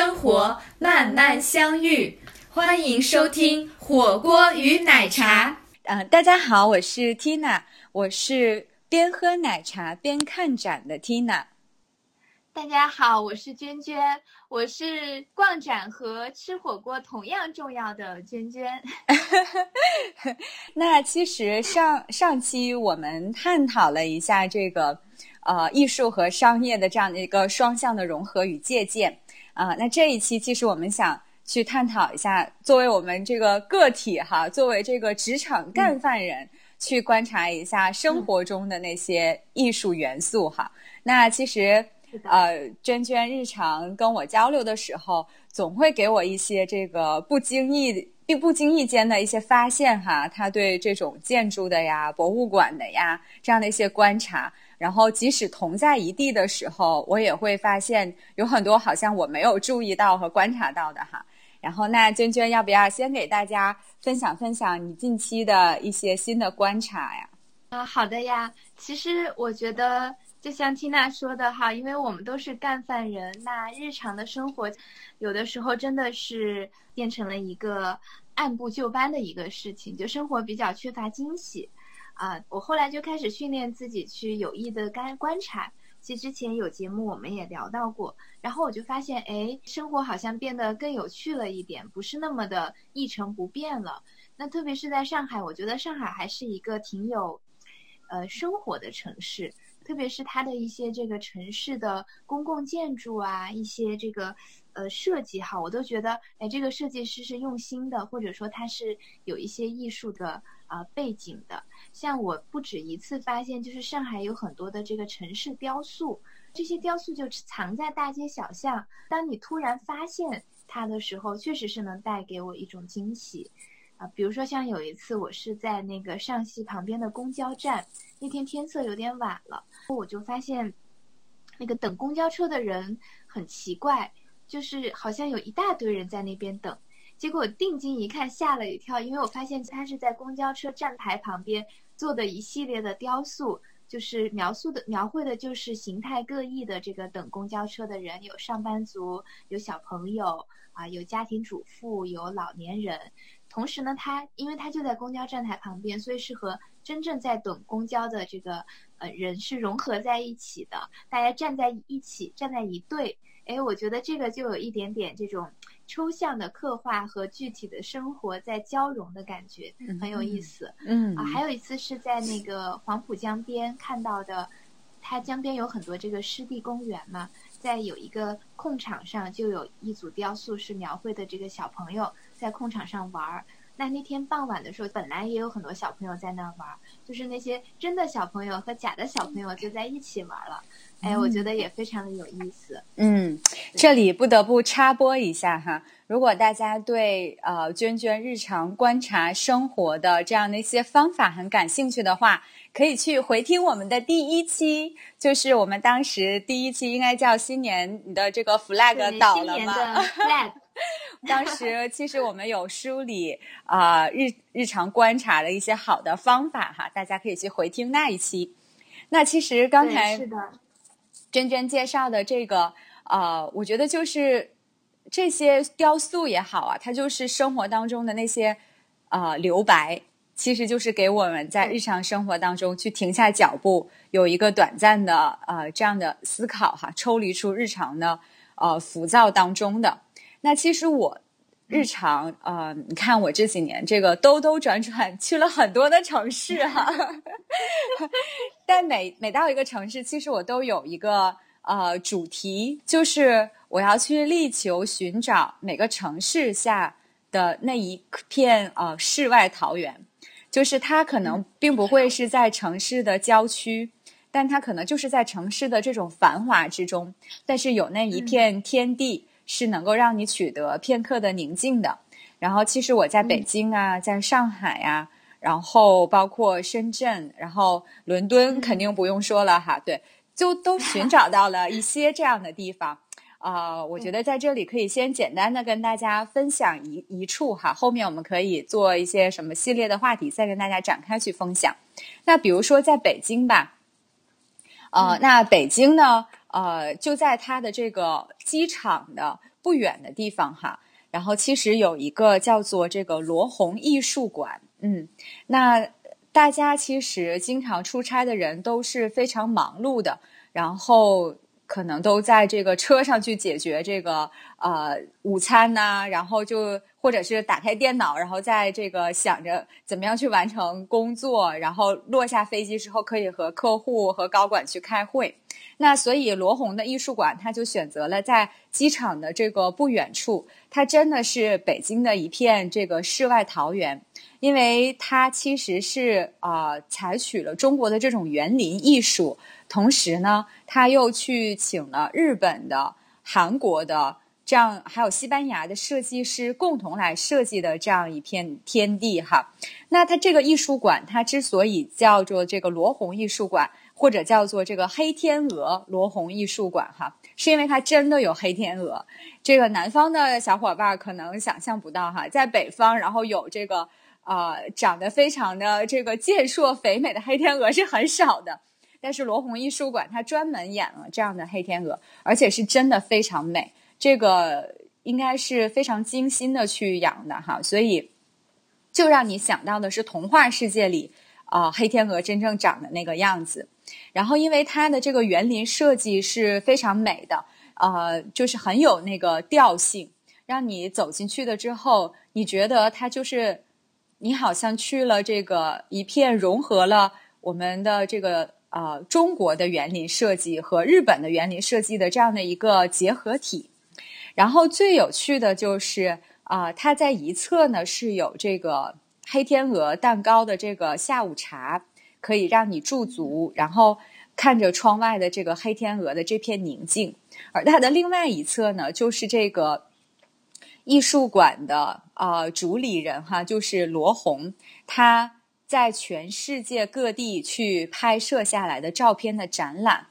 生活，慢慢相遇。欢迎收听《火锅与奶茶》。嗯，大家好，我是 Tina，我是边喝奶茶边看展的 Tina。大家好，我是娟娟，我是逛展和吃火锅同样重要的娟娟。那其实上上期我们探讨了一下这个呃艺术和商业的这样的一个双向的融合与借鉴啊。那这一期其实我们想去探讨一下，作为我们这个个体哈，作为这个职场干饭人，去观察一下生活中的那些艺术元素哈。那其实。呃，娟娟日常跟我交流的时候，总会给我一些这个不经意、并不经意间的一些发现哈。他对这种建筑的呀、博物馆的呀这样的一些观察，然后即使同在一地的时候，我也会发现有很多好像我没有注意到和观察到的哈。然后，那娟娟要不要先给大家分享分享你近期的一些新的观察呀？啊，好的呀。其实我觉得。就像缇娜说的哈，因为我们都是干饭人，那日常的生活，有的时候真的是变成了一个按部就班的一个事情，就生活比较缺乏惊喜，啊，我后来就开始训练自己去有意的干观察。其实之前有节目我们也聊到过，然后我就发现，哎，生活好像变得更有趣了一点，不是那么的一成不变了。那特别是在上海，我觉得上海还是一个挺有，呃，生活的城市。特别是它的一些这个城市的公共建筑啊，一些这个呃设计哈，我都觉得哎，这个设计师是用心的，或者说他是有一些艺术的啊背景的。像我不止一次发现，就是上海有很多的这个城市雕塑，这些雕塑就藏在大街小巷。当你突然发现它的时候，确实是能带给我一种惊喜。啊，比如说像有一次，我是在那个上戏旁边的公交站，那天天色有点晚了，我就发现，那个等公交车的人很奇怪，就是好像有一大堆人在那边等。结果定睛一看，吓了一跳，因为我发现他是在公交车站牌旁边做的一系列的雕塑，就是描述的描绘的就是形态各异的这个等公交车的人，有上班族，有小朋友啊，有家庭主妇，有老年人。同时呢，它因为它就在公交站台旁边，所以是和真正在等公交的这个呃人是融合在一起的，大家站在一起，站在一队。哎，我觉得这个就有一点点这种抽象的刻画和具体的生活在交融的感觉，很有意思。嗯啊，还有一次是在那个黄浦江边看到的，它江边有很多这个湿地公园嘛，在有一个空场上就有一组雕塑，是描绘的这个小朋友。在空场上玩儿，那那天傍晚的时候，本来也有很多小朋友在那儿玩儿，就是那些真的小朋友和假的小朋友就在一起玩了。哎，我觉得也非常的有意思。嗯，这里不得不插播一下哈，如果大家对呃娟娟日常观察生活的这样的一些方法很感兴趣的话，可以去回听我们的第一期，就是我们当时第一期应该叫新年的这个 flag 倒了吗？flag。当时其实我们有梳理啊日日常观察的一些好的方法哈，大家可以去回听那一期。那其实刚才娟娟介绍的这个呃，我觉得就是这些雕塑也好啊，它就是生活当中的那些啊留白，其实就是给我们在日常生活当中去停下脚步，有一个短暂的呃这样的思考哈，抽离出日常的呃浮躁当中的。那其实我日常呃，你看我这几年这个兜兜转转去了很多的城市哈，但每每到一个城市，其实我都有一个呃主题，就是我要去力求寻找每个城市下的那一片呃世外桃源，就是它可能并不会是在城市的郊区，但它可能就是在城市的这种繁华之中，但是有那一片天地。是能够让你取得片刻的宁静的。然后，其实我在北京啊，在上海呀，然后包括深圳，然后伦敦，肯定不用说了哈。对，就都寻找到了一些这样的地方。啊，我觉得在这里可以先简单的跟大家分享一一处哈，后面我们可以做一些什么系列的话题，再跟大家展开去分享。那比如说在北京吧。呃，那北京呢，呃，就在它的这个机场的不远的地方哈。然后其实有一个叫做这个罗红艺术馆，嗯，那大家其实经常出差的人都是非常忙碌的，然后。可能都在这个车上去解决这个呃午餐呐，然后就或者是打开电脑，然后在这个想着怎么样去完成工作，然后落下飞机之后可以和客户和高管去开会。那所以罗红的艺术馆，他就选择了在机场的这个不远处，它真的是北京的一片这个世外桃源，因为它其实是啊采取了中国的这种园林艺术。同时呢，他又去请了日本的、韩国的，这样还有西班牙的设计师共同来设计的这样一片天地哈。那他这个艺术馆，它之所以叫做这个罗红艺术馆，或者叫做这个黑天鹅罗红艺术馆哈，是因为它真的有黑天鹅。这个南方的小伙伴可能想象不到哈，在北方，然后有这个呃长得非常的这个健硕肥美的黑天鹅是很少的。但是罗红艺术馆它专门演了这样的黑天鹅，而且是真的非常美。这个应该是非常精心的去养的哈，所以就让你想到的是童话世界里啊黑天鹅真正长的那个样子。然后因为它的这个园林设计是非常美的，呃，就是很有那个调性，让你走进去的之后，你觉得它就是你好像去了这个一片融合了我们的这个。呃，中国的园林设计和日本的园林设计的这样的一个结合体，然后最有趣的就是啊，它在一侧呢是有这个黑天鹅蛋糕的这个下午茶，可以让你驻足，然后看着窗外的这个黑天鹅的这片宁静，而它的另外一侧呢，就是这个艺术馆的啊主理人哈，就是罗红，他。在全世界各地去拍摄下来的照片的展览，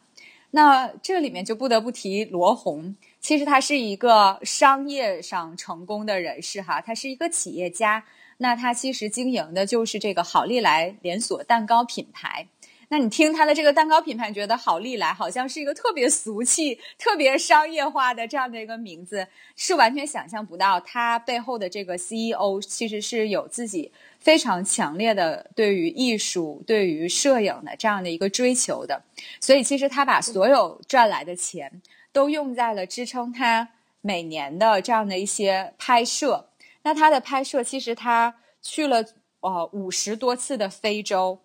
那这里面就不得不提罗红。其实他是一个商业上成功的人士哈，他是一个企业家。那他其实经营的就是这个好利来连锁蛋糕品牌。那你听他的这个蛋糕品牌，觉得好利来好像是一个特别俗气、特别商业化的这样的一个名字，是完全想象不到他背后的这个 CEO 其实是有自己。非常强烈的对于艺术、对于摄影的这样的一个追求的，所以其实他把所有赚来的钱都用在了支撑他每年的这样的一些拍摄。那他的拍摄其实他去了呃五十多次的非洲，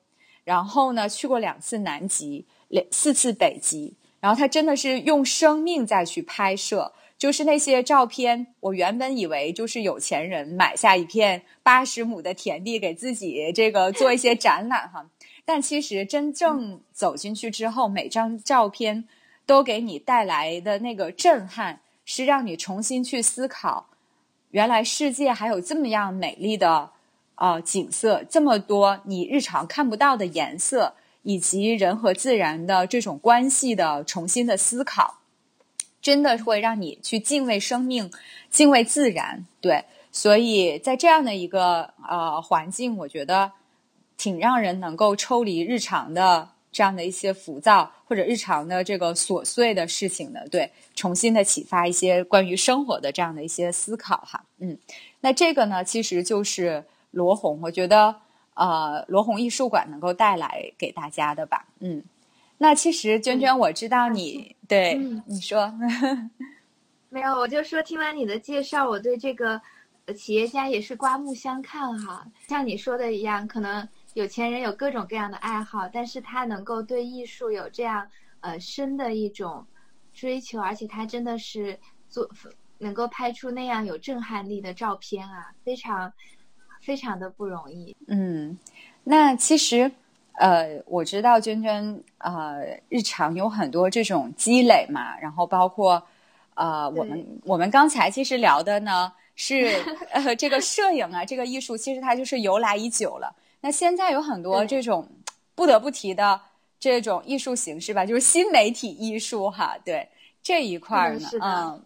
然后呢去过两次南极，两四次北极，然后他真的是用生命再去拍摄。就是那些照片，我原本以为就是有钱人买下一片八十亩的田地给自己这个做一些展览哈，但其实真正走进去之后，每张照片都给你带来的那个震撼，是让你重新去思考，原来世界还有这么样美丽的啊景色，这么多你日常看不到的颜色，以及人和自然的这种关系的重新的思考。真的会让你去敬畏生命，敬畏自然，对。所以在这样的一个呃环境，我觉得挺让人能够抽离日常的这样的一些浮躁或者日常的这个琐碎的事情的，对，重新的启发一些关于生活的这样的一些思考哈。嗯，那这个呢，其实就是罗红，我觉得呃罗红艺术馆能够带来给大家的吧。嗯，那其实娟娟，我知道你。对，你说，没有，我就说听完你的介绍，我对这个企业家也是刮目相看哈。像你说的一样，可能有钱人有各种各样的爱好，但是他能够对艺术有这样呃深的一种追求，而且他真的是做能够拍出那样有震撼力的照片啊，非常非常的不容易。嗯，那其实。呃，我知道娟娟呃，日常有很多这种积累嘛，然后包括呃，我们我们刚才其实聊的呢是呃，这个摄影啊，这个艺术其实它就是由来已久了。那现在有很多这种不得不提的这种艺术形式吧，就是新媒体艺术哈，对这一块呢，嗯，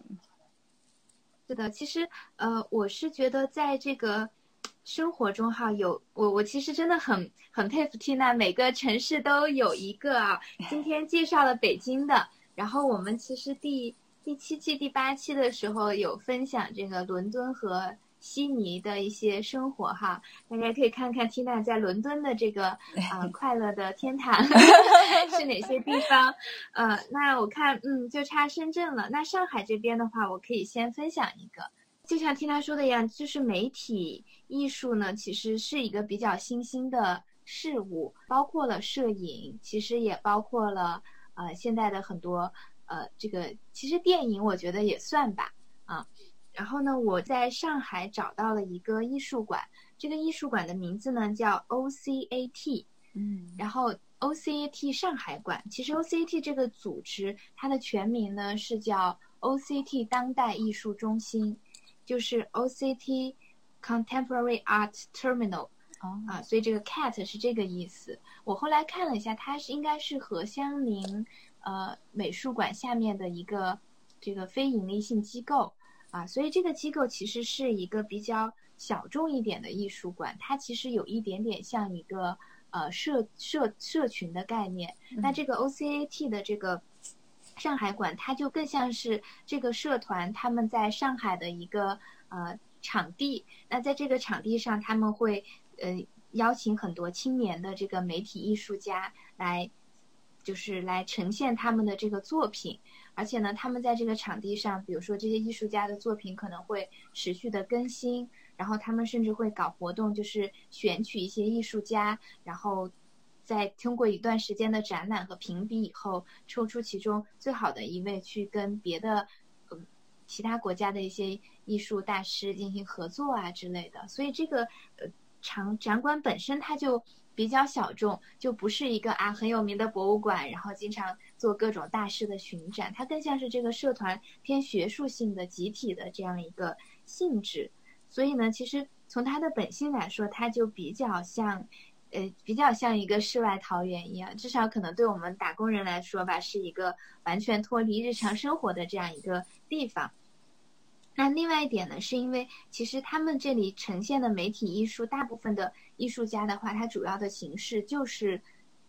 是的，其实呃，我是觉得在这个。生活中哈有我我其实真的很很佩服 Tina，，每个城市都有一个啊。今天介绍了北京的，然后我们其实第第七期、第八期的时候有分享这个伦敦和悉尼的一些生活哈，大家可以看看缇娜在伦敦的这个啊 快乐的天堂 是哪些地方。呃，那我看嗯就差深圳了。那上海这边的话，我可以先分享一个。就像听他说的一样，就是媒体艺术呢，其实是一个比较新兴的事物，包括了摄影，其实也包括了呃现在的很多呃这个，其实电影我觉得也算吧啊。然后呢，我在上海找到了一个艺术馆，这个艺术馆的名字呢叫 OCAT，嗯，然后 OCAT 上海馆，其实 OCAT 这个组织它的全名呢是叫 OCT 当代艺术中心。就是 OCT Contemporary Art Terminal，啊，所以这个 CAT 是这个意思。我后来看了一下，它是应该是和相邻呃美术馆下面的一个这个非盈利性机构啊，所以这个机构其实是一个比较小众一点的艺术馆，它其实有一点点像一个呃社社社群的概念。那这个 OCAT 的这个。上海馆，它就更像是这个社团他们在上海的一个呃场地。那在这个场地上，他们会呃邀请很多青年的这个媒体艺术家来，就是来呈现他们的这个作品。而且呢，他们在这个场地上，比如说这些艺术家的作品可能会持续的更新，然后他们甚至会搞活动，就是选取一些艺术家，然后。在通过一段时间的展览和评比以后，抽出其中最好的一位去跟别的，嗯，其他国家的一些艺术大师进行合作啊之类的。所以这个呃长展馆本身它就比较小众，就不是一个啊很有名的博物馆，然后经常做各种大师的巡展。它更像是这个社团偏学术性的集体的这样一个性质。所以呢，其实从它的本性来说，它就比较像。呃，比较像一个世外桃源一样，至少可能对我们打工人来说吧，是一个完全脱离日常生活的这样一个地方。那另外一点呢，是因为其实他们这里呈现的媒体艺术，大部分的艺术家的话，它主要的形式就是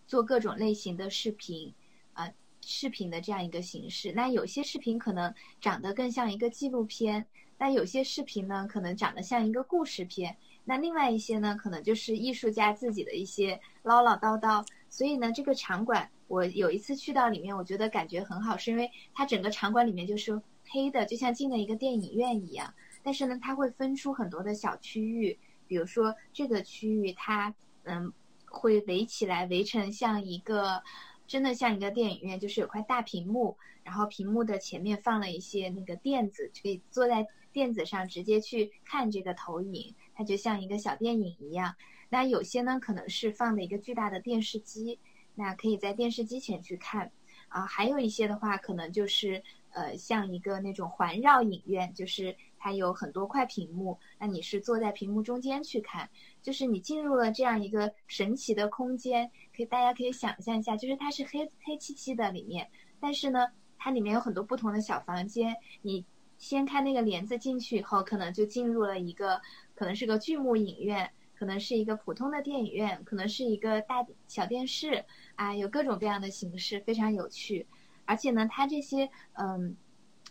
做各种类型的视频，啊，视频的这样一个形式。那有些视频可能长得更像一个纪录片，那有些视频呢，可能长得像一个故事片。那另外一些呢，可能就是艺术家自己的一些唠唠叨叨。所以呢，这个场馆我有一次去到里面，我觉得感觉很好，是因为它整个场馆里面就是黑的，就像进了一个电影院一样。但是呢，它会分出很多的小区域，比如说这个区域它嗯会围起来，围成像一个真的像一个电影院，就是有块大屏幕，然后屏幕的前面放了一些那个垫子，可以坐在垫子上直接去看这个投影。它就像一个小电影一样，那有些呢可能是放的一个巨大的电视机，那可以在电视机前去看，啊，还有一些的话可能就是呃像一个那种环绕影院，就是它有很多块屏幕，那你是坐在屏幕中间去看，就是你进入了这样一个神奇的空间，可以大家可以想象一下，就是它是黑黑漆漆的里面，但是呢它里面有很多不同的小房间，你掀开那个帘子进去以后，可能就进入了一个。可能是个剧目影院，可能是一个普通的电影院，可能是一个大小电视啊，有各种各样的形式，非常有趣。而且呢，它这些嗯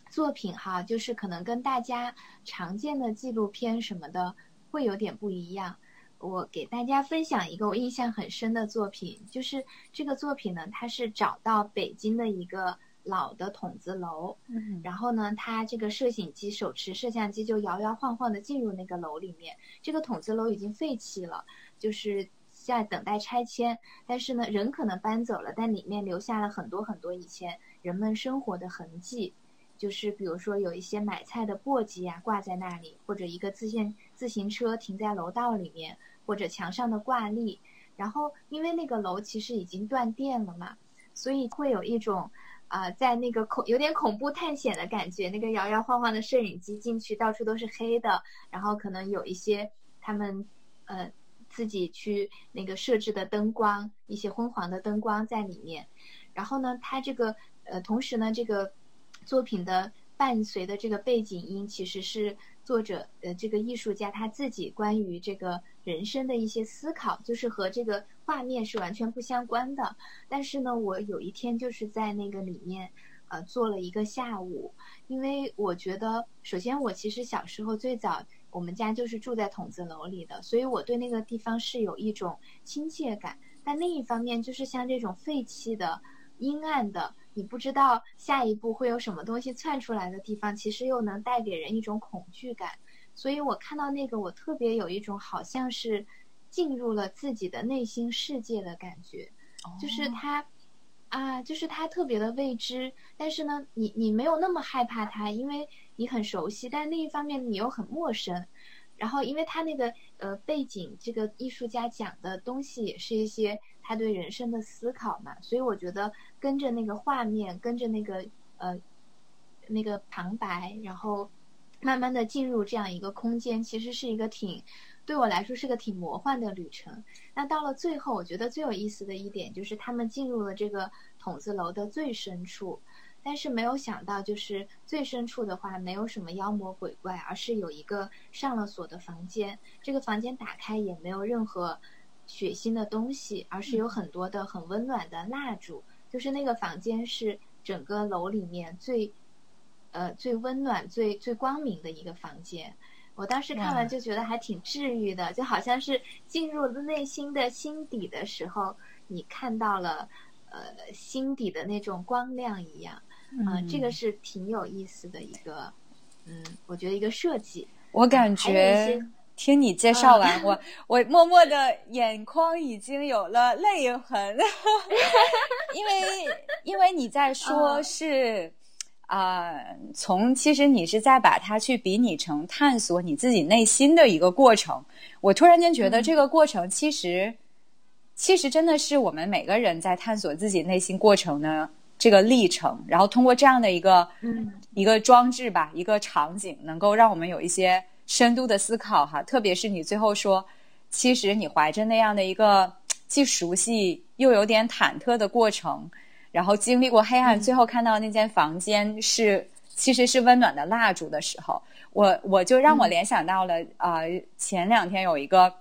作品哈，就是可能跟大家常见的纪录片什么的会有点不一样。我给大家分享一个我印象很深的作品，就是这个作品呢，它是找到北京的一个。老的筒子楼，然后呢，他这个摄影机手持摄像机就摇摇晃晃的进入那个楼里面。这个筒子楼已经废弃了，就是在等待拆迁。但是呢，人可能搬走了，但里面留下了很多很多以前人们生活的痕迹。就是比如说有一些买菜的簸箕啊挂在那里，或者一个自行自行车停在楼道里面，或者墙上的挂历。然后因为那个楼其实已经断电了嘛，所以会有一种。啊，在那个恐有点恐怖探险的感觉，那个摇摇晃晃的摄影机进去，到处都是黑的，然后可能有一些他们呃自己去那个设置的灯光，一些昏黄的灯光在里面。然后呢，它这个呃同时呢，这个作品的伴随的这个背景音其实是作者呃这个艺术家他自己关于这个人生的一些思考，就是和这个画面是完全不相关的。但是呢，我有一天就是在那个里面呃做了一个下午，因为我觉得首先我其实小时候最早我们家就是住在筒子楼里的，所以我对那个地方是有一种亲切感。但另一方面，就是像这种废弃的、阴暗的，你不知道下一步会有什么东西窜出来的地方，其实又能带给人一种恐惧感。所以我看到那个，我特别有一种好像是进入了自己的内心世界的感觉，就是它啊，就是它特别的未知。但是呢，你你没有那么害怕它，因为你很熟悉；但另一方面，你又很陌生。然后，因为他那个呃背景，这个艺术家讲的东西也是一些他对人生的思考嘛，所以我觉得跟着那个画面，跟着那个呃那个旁白，然后慢慢的进入这样一个空间，其实是一个挺对我来说是个挺魔幻的旅程。那到了最后，我觉得最有意思的一点就是他们进入了这个筒子楼的最深处。但是没有想到，就是最深处的话，没有什么妖魔鬼怪，而是有一个上了锁的房间。这个房间打开也没有任何血腥的东西，而是有很多的很温暖的蜡烛。就是那个房间是整个楼里面最，呃，最温暖、最最光明的一个房间。我当时看完就觉得还挺治愈的，就好像是进入内心的心底的时候，你看到了，呃，心底的那种光亮一样。嗯，这个是挺有意思的一个，嗯，我觉得一个设计。我感觉听你介绍完，我 我默默的眼眶已经有了泪痕，因为因为你在说是啊，从其实你是在把它去比拟成探索你自己内心的一个过程。我突然间觉得这个过程其实其实真的是我们每个人在探索自己内心过程呢。这个历程，然后通过这样的一个一个装置吧，一个场景，能够让我们有一些深度的思考哈。特别是你最后说，其实你怀着那样的一个既熟悉又有点忐忑的过程，然后经历过黑暗，最后看到那间房间是其实是温暖的蜡烛的时候，我我就让我联想到了啊，前两天有一个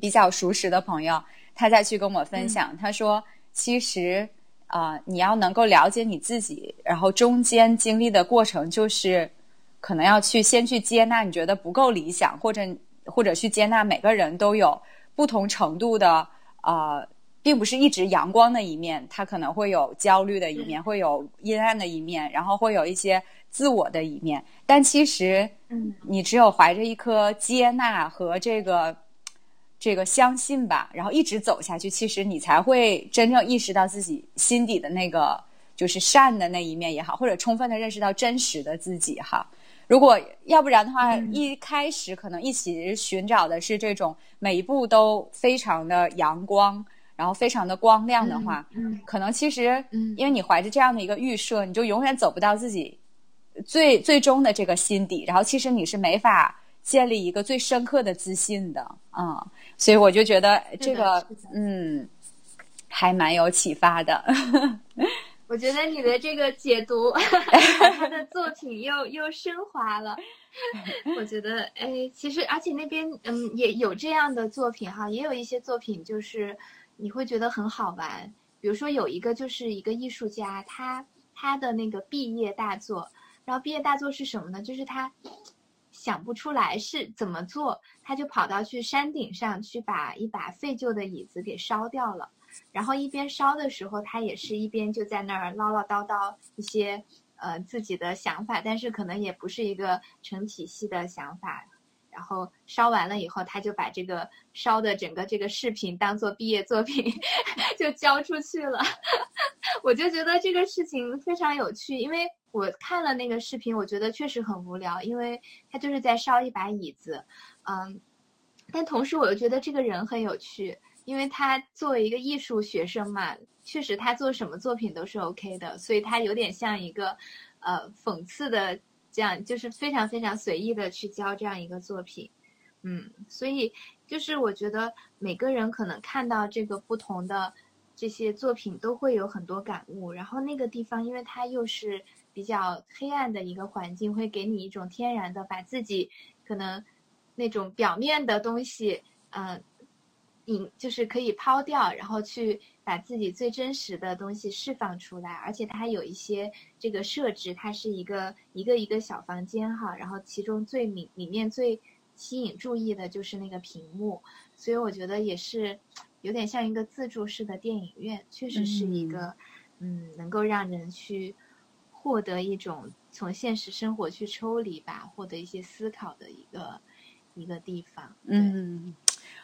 比较熟识的朋友，他在去跟我分享，他说其实。啊，你要能够了解你自己，然后中间经历的过程，就是可能要去先去接纳你觉得不够理想，或者或者去接纳每个人都有不同程度的啊，并不是一直阳光的一面，他可能会有焦虑的一面，会有阴暗的一面，然后会有一些自我的一面。但其实，嗯，你只有怀着一颗接纳和这个。这个相信吧，然后一直走下去，其实你才会真正意识到自己心底的那个就是善的那一面也好，或者充分的认识到真实的自己哈。如果要不然的话，一开始可能一起寻找的是这种每一步都非常的阳光，然后非常的光亮的话，可能其实因为你怀着这样的一个预设，你就永远走不到自己最最终的这个心底，然后其实你是没法建立一个最深刻的自信的啊。所以我就觉得这个嗯，还蛮有启发的。我觉得你的这个解读，他的作品又 又升华了。我觉得哎，其实而且那边嗯也有这样的作品哈，也有一些作品就是你会觉得很好玩。比如说有一个就是一个艺术家，他他的那个毕业大作，然后毕业大作是什么呢？就是他。想不出来是怎么做，他就跑到去山顶上去把一把废旧的椅子给烧掉了，然后一边烧的时候，他也是一边就在那儿唠唠叨叨一些呃自己的想法，但是可能也不是一个成体系的想法。然后烧完了以后，他就把这个烧的整个这个视频当做毕业作品 就交出去了。我就觉得这个事情非常有趣，因为。我看了那个视频，我觉得确实很无聊，因为他就是在烧一把椅子，嗯，但同时我又觉得这个人很有趣，因为他作为一个艺术学生嘛，确实他做什么作品都是 OK 的，所以他有点像一个，呃，讽刺的这样，就是非常非常随意的去教这样一个作品，嗯，所以就是我觉得每个人可能看到这个不同的。这些作品都会有很多感悟。然后那个地方，因为它又是比较黑暗的一个环境，会给你一种天然的把自己可能那种表面的东西，嗯。隐就是可以抛掉，然后去把自己最真实的东西释放出来，而且它有一些这个设置，它是一个一个一个小房间哈，然后其中最里里面最吸引注意的就是那个屏幕，所以我觉得也是有点像一个自助式的电影院，确实是一个嗯能够让人去获得一种从现实生活去抽离吧，获得一些思考的一个一个地方，嗯。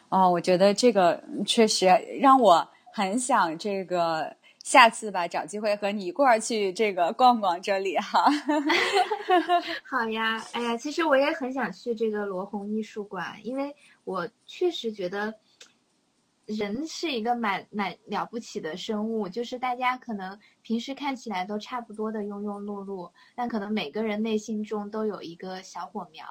哦，我觉得这个确实让我很想这个下次吧，找机会和你一块儿去这个逛逛这里哈。好呀，哎呀，其实我也很想去这个罗红艺术馆，因为我确实觉得人是一个蛮蛮了不起的生物，就是大家可能平时看起来都差不多的庸庸碌碌，但可能每个人内心中都有一个小火苗，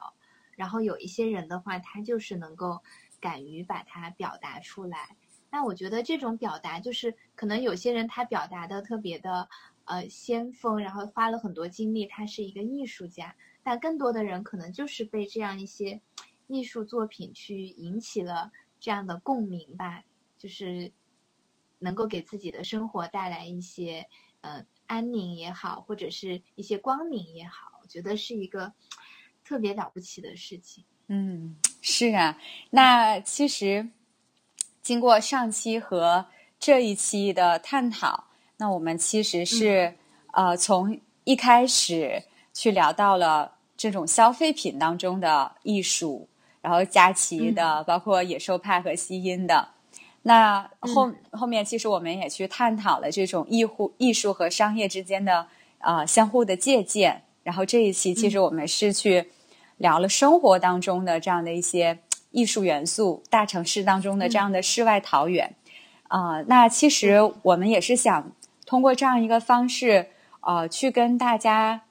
然后有一些人的话，他就是能够。敢于把它表达出来，那我觉得这种表达就是可能有些人他表达的特别的呃先锋，然后花了很多精力，他是一个艺术家。但更多的人可能就是被这样一些艺术作品去引起了这样的共鸣吧，就是能够给自己的生活带来一些呃安宁也好，或者是一些光明也好，我觉得是一个特别了不起的事情。嗯。是啊，那其实经过上期和这一期的探讨，那我们其实是呃从一开始去聊到了这种消费品当中的艺术，然后佳琪的，包括野兽派和西音的。那后后面其实我们也去探讨了这种艺术艺术和商业之间的呃相互的借鉴。然后这一期其实我们是去。聊了生活当中的这样的一些艺术元素，大城市当中的这样的世外桃源，啊，那其实我们也是想通过这样一个方式，呃，去跟大家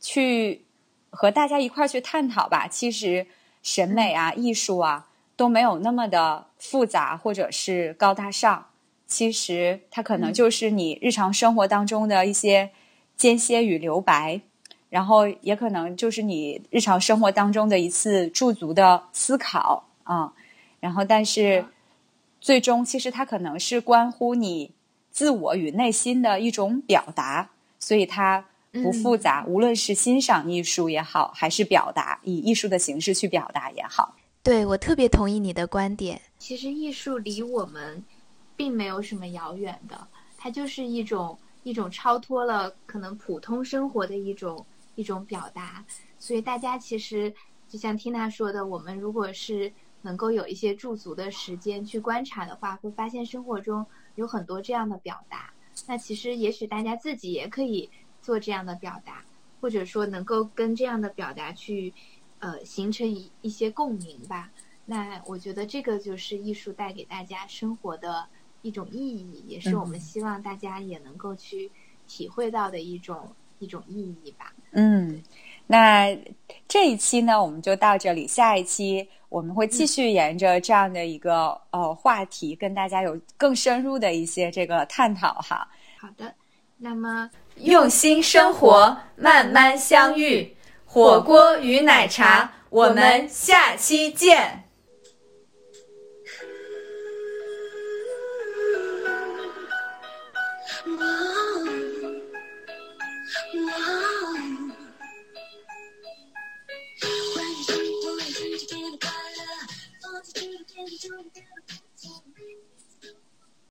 去和大家一块儿去探讨吧。其实审美啊、艺术啊都没有那么的复杂或者是高大上，其实它可能就是你日常生活当中的一些间歇与留白。然后也可能就是你日常生活当中的一次驻足的思考啊，然后但是最终其实它可能是关乎你自我与内心的一种表达，所以它不复杂。无论是欣赏艺术也好，还是表达以艺术的形式去表达也好，对我特别同意你的观点。其实艺术离我们并没有什么遥远的，它就是一种一种超脱了可能普通生活的一种。一种表达，所以大家其实就像缇娜说的，我们如果是能够有一些驻足的时间去观察的话，会发现生活中有很多这样的表达。那其实也许大家自己也可以做这样的表达，或者说能够跟这样的表达去呃形成一一些共鸣吧。那我觉得这个就是艺术带给大家生活的一种意义，也是我们希望大家也能够去体会到的一种。一种意义吧。嗯，那这一期呢，我们就到这里。下一期我们会继续沿着这样的一个呃话题，跟大家有更深入的一些这个探讨哈。好的，那么用心生活，慢慢相遇，火锅与奶茶，我们下期见。关于生活，曾经变得快乐，放肆去变，就变。